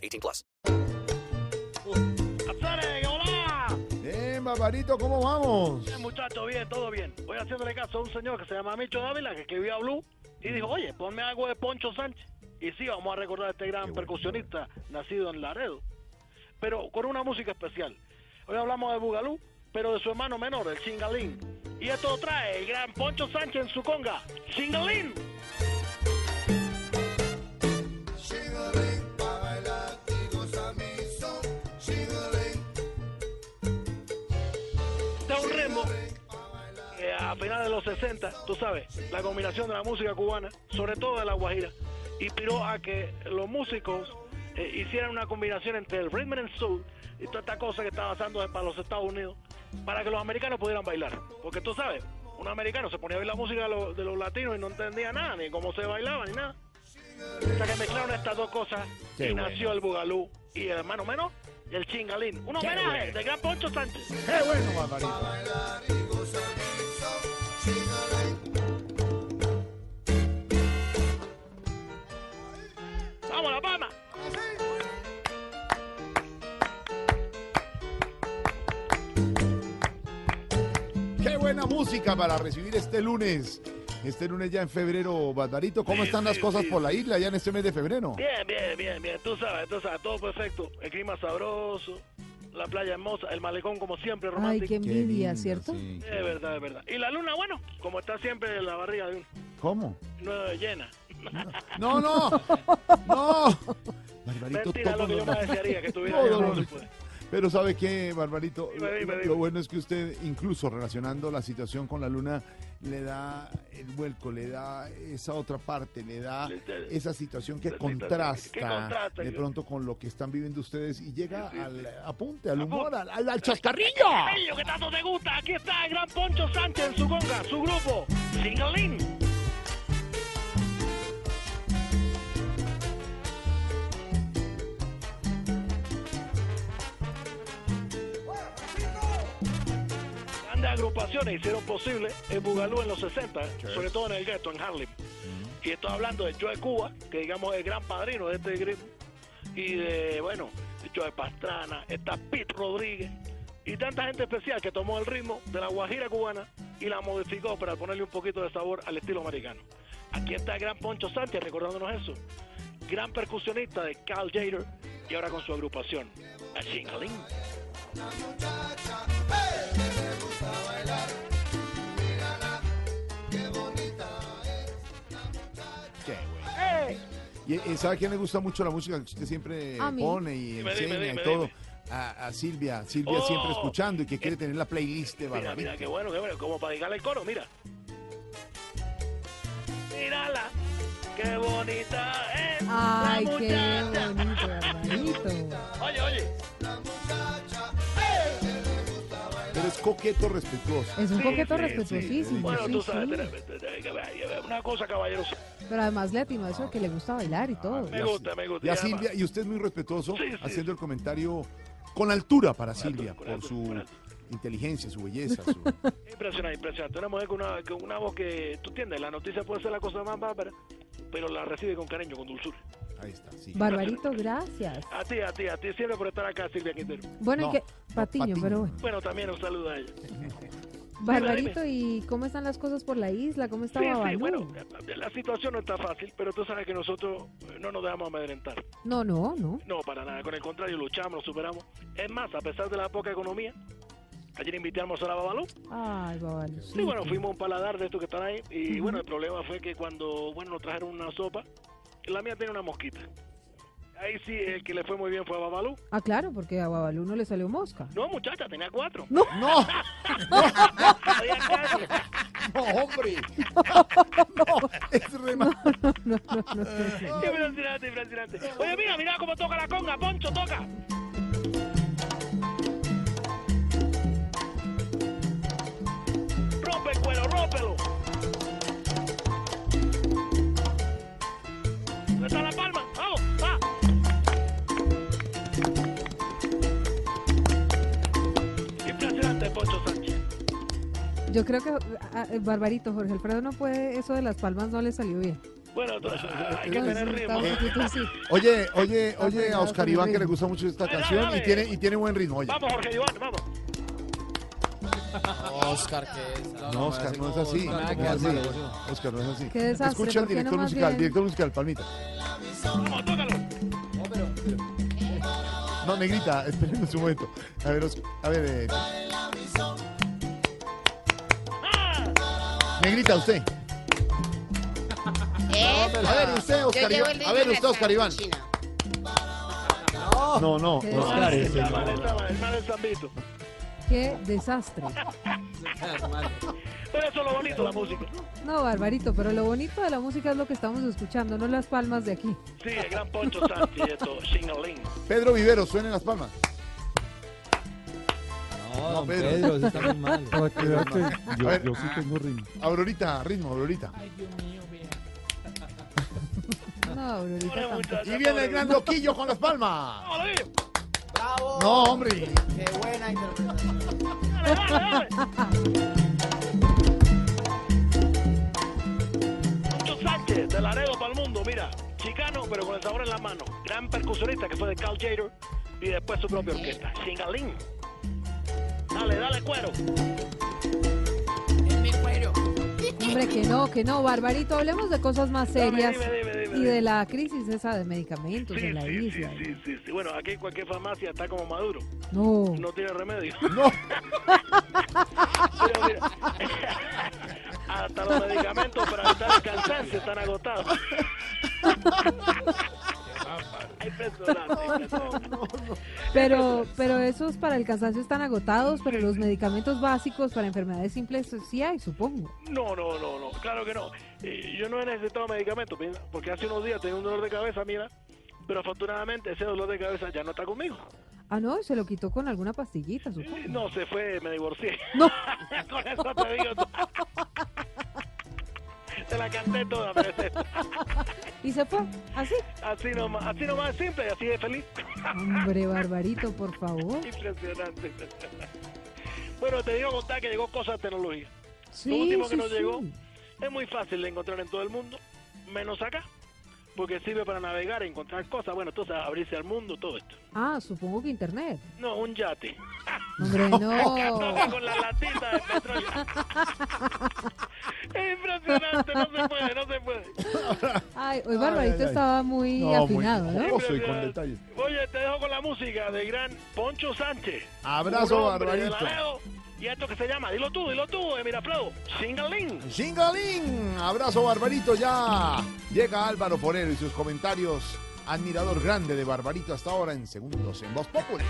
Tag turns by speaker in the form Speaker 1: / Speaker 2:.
Speaker 1: 18 plus.
Speaker 2: ¡Azare, hola!
Speaker 3: Bien, Barbarito, ¿cómo vamos?
Speaker 2: Bien, muchachos, bien, todo bien. Voy haciéndole caso a un señor que se llama Micho Dávila, que escribió a Blue, y dijo, oye, ponme algo de Poncho Sánchez. Y sí, vamos a recordar a este gran percusionista nacido en Laredo, pero con una música especial. Hoy hablamos de Bugalú, pero de su hermano menor, el Chingalín. Y esto lo trae el gran Poncho Sánchez en su conga, Chingalín. A finales de los 60, tú sabes, la combinación de la música cubana, sobre todo de la guajira, inspiró a que los músicos eh, hicieran una combinación entre el rhythm and soul y toda esta cosa que estaba pasando para los Estados Unidos, para que los americanos pudieran bailar. Porque tú sabes, un americano se ponía a oír la música de los, de los latinos y no entendía nada, ni cómo se bailaba, ni nada. O sea que mezclaron estas dos cosas
Speaker 3: Qué
Speaker 2: y
Speaker 3: bueno.
Speaker 2: nació el bugalú y el hermano menor, el chingalín. Un homenaje
Speaker 3: bueno.
Speaker 2: de gran Poncho Sánchez.
Speaker 3: ¡Qué bueno, Barbarito!
Speaker 2: ¡Vamos, La Palma!
Speaker 3: ¡Qué buena música para recibir este lunes! Este lunes ya en febrero, Barbarito, ¿cómo
Speaker 2: Sí,
Speaker 3: están las cosas
Speaker 2: sí,
Speaker 3: por la isla ya en este mes de febrero?
Speaker 2: Bien, bien, bien, bien. Tú sabes, tú sabes, todo perfecto. El clima sabroso, la playa hermosa, el malecón como siempre
Speaker 4: Ay,
Speaker 2: romántico.
Speaker 4: qué
Speaker 3: Qué
Speaker 4: envidia,
Speaker 3: lindo,
Speaker 4: ¿cierto?
Speaker 3: sí, qué
Speaker 2: Es verdad, es verdad. Y la luna, bueno, como está siempre en la barriga de uno,
Speaker 3: ¿Cómo?
Speaker 2: no llena.
Speaker 3: ¡No, no! ¡No! Barbarito,
Speaker 2: Mentira,
Speaker 3: todo
Speaker 2: lo que yo me desearía que estuviera
Speaker 3: todo lo-. Pero ¿sabe qué, Barbarito?
Speaker 2: Dime, dime,
Speaker 3: Lo-
Speaker 2: dime.
Speaker 3: Lo bueno es que usted, incluso relacionando la situación con la luna, le da el vuelco, le da esa otra parte, le da esa situación que contrasta de pronto con lo que están viviendo ustedes y llega
Speaker 2: Sí, sí,
Speaker 3: al apunte, al humor, al, al, al chascarrillo.
Speaker 2: Bello, que tanto te gusta. Aquí está el gran Poncho Sánchez en su conga, su grupo, Singalín. Grandes agrupaciones hicieron posible el Bugalú en los 60, sobre todo en el gueto, en Harlem. Y estoy hablando de Joe Cuba, que digamos es el gran padrino de este ritmo. Y de, bueno, de Joe Pastrana, está Pete Rodríguez. Y tanta gente especial que tomó el ritmo de la guajira cubana y la modificó para ponerle un poquito de sabor al estilo americano. Aquí está el gran Poncho Sánchez recordándonos eso. Gran percusionista de Carl Jader y ahora con su agrupación, la Chingalín.
Speaker 3: Y, y ¿sabe a quién le gusta mucho la música que usted siempre pone y
Speaker 2: Dime,
Speaker 3: enseña
Speaker 2: dime, dime,
Speaker 3: y todo?
Speaker 2: dime.
Speaker 3: A, a Silvia, Silvia
Speaker 2: Oh.
Speaker 3: siempre escuchando y que quiere tener la playlist de
Speaker 2: Mira,
Speaker 3: Barbarito.
Speaker 2: mira, qué bueno, qué bueno. Como para dedicarle el coro, mira. Mírala, qué bonita es
Speaker 4: Ay,
Speaker 2: la
Speaker 4: qué
Speaker 2: muchacha.
Speaker 4: bonito, Barbarito.
Speaker 2: Oye, oye.
Speaker 3: Es coqueto, respetuoso.
Speaker 4: Es un
Speaker 2: Sí,
Speaker 4: coqueto
Speaker 2: sí,
Speaker 4: respetuosísimo.
Speaker 2: Bueno,
Speaker 4: sí,
Speaker 2: tú sabes,
Speaker 4: sí.
Speaker 2: tenés- tenés que ver, una cosa caballerosa.
Speaker 4: Pero además le atinó eso de que le gusta bailar y todo.
Speaker 2: Me gusta, me gusta.
Speaker 3: Y a Silvia, y usted es muy respetuoso,
Speaker 2: Sí, sí,
Speaker 3: haciendo el comentario con altura para Silvia, por
Speaker 2: altura,
Speaker 3: su
Speaker 2: altura.
Speaker 3: inteligencia, su belleza. Su...
Speaker 2: Impresionante, impresionante. Una mujer con una, con una voz que, tú entiendes, la noticia puede ser la cosa más bárbara, pero la recibe con cariño, con dulzura.
Speaker 3: Ahí está, sí.
Speaker 4: Barbarito, gracias.
Speaker 2: A ti, a ti, a ti siempre por estar acá, Silvia Quintero.
Speaker 4: Bueno,
Speaker 3: No,
Speaker 4: y que... Patiño,
Speaker 3: Patiño.
Speaker 4: pero bueno.
Speaker 2: Bueno, también un saludo a ella.
Speaker 4: Barbarito, ¿y cómo están las cosas por la isla? ¿Cómo está
Speaker 2: Sí, bueno, la situación no está fácil, pero tú sabes que nosotros no nos dejamos amedrentar.
Speaker 4: No, no, no.
Speaker 2: No, para nada. Con el contrario, luchamos, lo superamos. Es más, a pesar de la poca economía, ayer invitamos a la Babalú.
Speaker 4: Ay, Babalú.
Speaker 2: Sí, bueno, fuimos a un paladar de estos que están ahí. Y bueno, el problema fue que cuando, bueno, nos trajeron una sopa, la mía tenía una mosquita. Ahí sí, el que le fue muy bien fue a Babalú.
Speaker 4: Ah, claro, porque a Babalú no le salió mosca.
Speaker 2: No, muchacha, tenía cuatro.
Speaker 4: No.
Speaker 3: ¡No!
Speaker 2: Había cuatro.
Speaker 3: No, hombre. No, es re mal.
Speaker 2: Impresionante, impresionante. Oye, mira, mira cómo toca la conga, Poncho, toca. Rompe el cuero, rómpelo.
Speaker 4: Yo creo que, ah, eh, Barbarito, Jorge Alfredo no puede, eso de las palmas no le salió bien.
Speaker 2: Bueno, to- hay que tener ritmo.
Speaker 3: Oye, oye, oye a Oscar Iván que le gusta mucho esta canción y tiene, y tiene buen ritmo. Oye.
Speaker 2: Vamos, Jorge Iván, vamos.
Speaker 5: Oscar, que es.
Speaker 3: No, Oscar, no es así.
Speaker 5: Oscar,
Speaker 3: No es así.
Speaker 5: malo.
Speaker 3: Oscar, no es así.
Speaker 4: Qué desastre,
Speaker 3: Escucha el
Speaker 4: ¿por qué no
Speaker 3: director musical,
Speaker 4: bien?
Speaker 3: director musical, Palmita.
Speaker 2: Vamos, tócalo.
Speaker 3: No, negrita, esperen un momento. A ver, Oscar, a ver, eh,
Speaker 2: ¡Ah!
Speaker 3: Negrita, usted. A ver, usted, Oscar Iván. A ver, usted, Oscar Iván. No, no,
Speaker 2: mal, el mal del Zambito.
Speaker 4: Qué desastre.
Speaker 2: Pero eso es lo bonito, la música.
Speaker 4: No, Barbarito, pero lo bonito de la música es lo que estamos escuchando, no las palmas de aquí.
Speaker 2: Sí, el gran Poncho Sánchez, esto.
Speaker 3: Pedro Vivero, suenen las palmas.
Speaker 5: No, don
Speaker 3: Pedro.
Speaker 5: Pedro, eso está muy mal.
Speaker 3: A ver,
Speaker 6: Yo sí tengo ritmo.
Speaker 3: Aurorita, ritmo, Aurorita.
Speaker 4: No, Aurorita
Speaker 2: Pobre
Speaker 4: tampoco.
Speaker 2: muchacha,
Speaker 3: Y viene el gran loquillo con las palmas.
Speaker 5: ¡Bravo!
Speaker 3: No, hombre.
Speaker 5: ¡Qué buena interpretación!
Speaker 2: Dale, dale, Sánchez, de Laredo para el mundo, mira. Chicano, pero con el sabor en la mano. Gran percusionista que fue de Cal Jader y después su propia orquesta. Shingaling. Dale, dale cuero.
Speaker 4: Hombre, que no, que no, Barbarito, hablemos de cosas más serias
Speaker 2: Dime, dime, dime,
Speaker 4: y de la crisis esa de medicamentos
Speaker 2: Sí,
Speaker 4: en la
Speaker 2: sí, sí,
Speaker 4: isla.
Speaker 2: sí, sí, sí. Bueno, aquí cualquier farmacia está como Maduro.
Speaker 4: No,
Speaker 2: No tiene remedio.
Speaker 3: No.
Speaker 2: Mira, hasta los medicamentos para evitar el cansancio están agotados.
Speaker 4: Pero, pero esos para el cansancio están agotados, pero los medicamentos básicos para enfermedades simples sí hay, supongo.
Speaker 2: No, no, no, no, claro que no. Eh, yo no he necesitado medicamentos, mira, porque hace unos días tenía un dolor de cabeza, mira, pero afortunadamente ese dolor de cabeza ya no está conmigo.
Speaker 4: Ah, no, se lo quitó con alguna pastillita,
Speaker 2: Eh,
Speaker 4: supongo.
Speaker 2: No, se fue, me divorcié.
Speaker 4: No.
Speaker 2: Con eso te digo. Te la canté toda, pero es esto.
Speaker 4: Y se fue, así.
Speaker 2: Así nomás, así nomás simple, así de feliz.
Speaker 4: Hombre, Barbarito, por favor.
Speaker 2: Impresionante. Bueno, te digo contar que llegó cosas de tecnología.
Speaker 4: Sí,
Speaker 2: último que
Speaker 4: sí,
Speaker 2: nos llegó. Es muy fácil de encontrar en todo el mundo, menos acá, porque sirve para navegar, encontrar cosas. Bueno, entonces abrirse al mundo, todo esto.
Speaker 4: Ah, supongo que internet.
Speaker 2: No, un yate.
Speaker 4: Hombre, no.
Speaker 2: Con la latita de petróleo. Es impresionante, no se puede, no se puede.
Speaker 4: Ay, hoy Barbarito estaba muy
Speaker 3: No, muy
Speaker 4: afinado, ¿no?
Speaker 3: jocoso y con detalles.
Speaker 2: Oye, te dejo con la música del gran Poncho Sánchez.
Speaker 3: Abrazo,
Speaker 2: de
Speaker 3: Barbarito.
Speaker 2: Y esto que se llama, dilo tú, dilo tú, eh, Miraflores, Singaling.
Speaker 3: Chingalín, abrazo Barbarito ya. Llega Álvaro Forero y sus comentarios. Admirador grande de Barbarito hasta ahora en segundos en Voz Popular.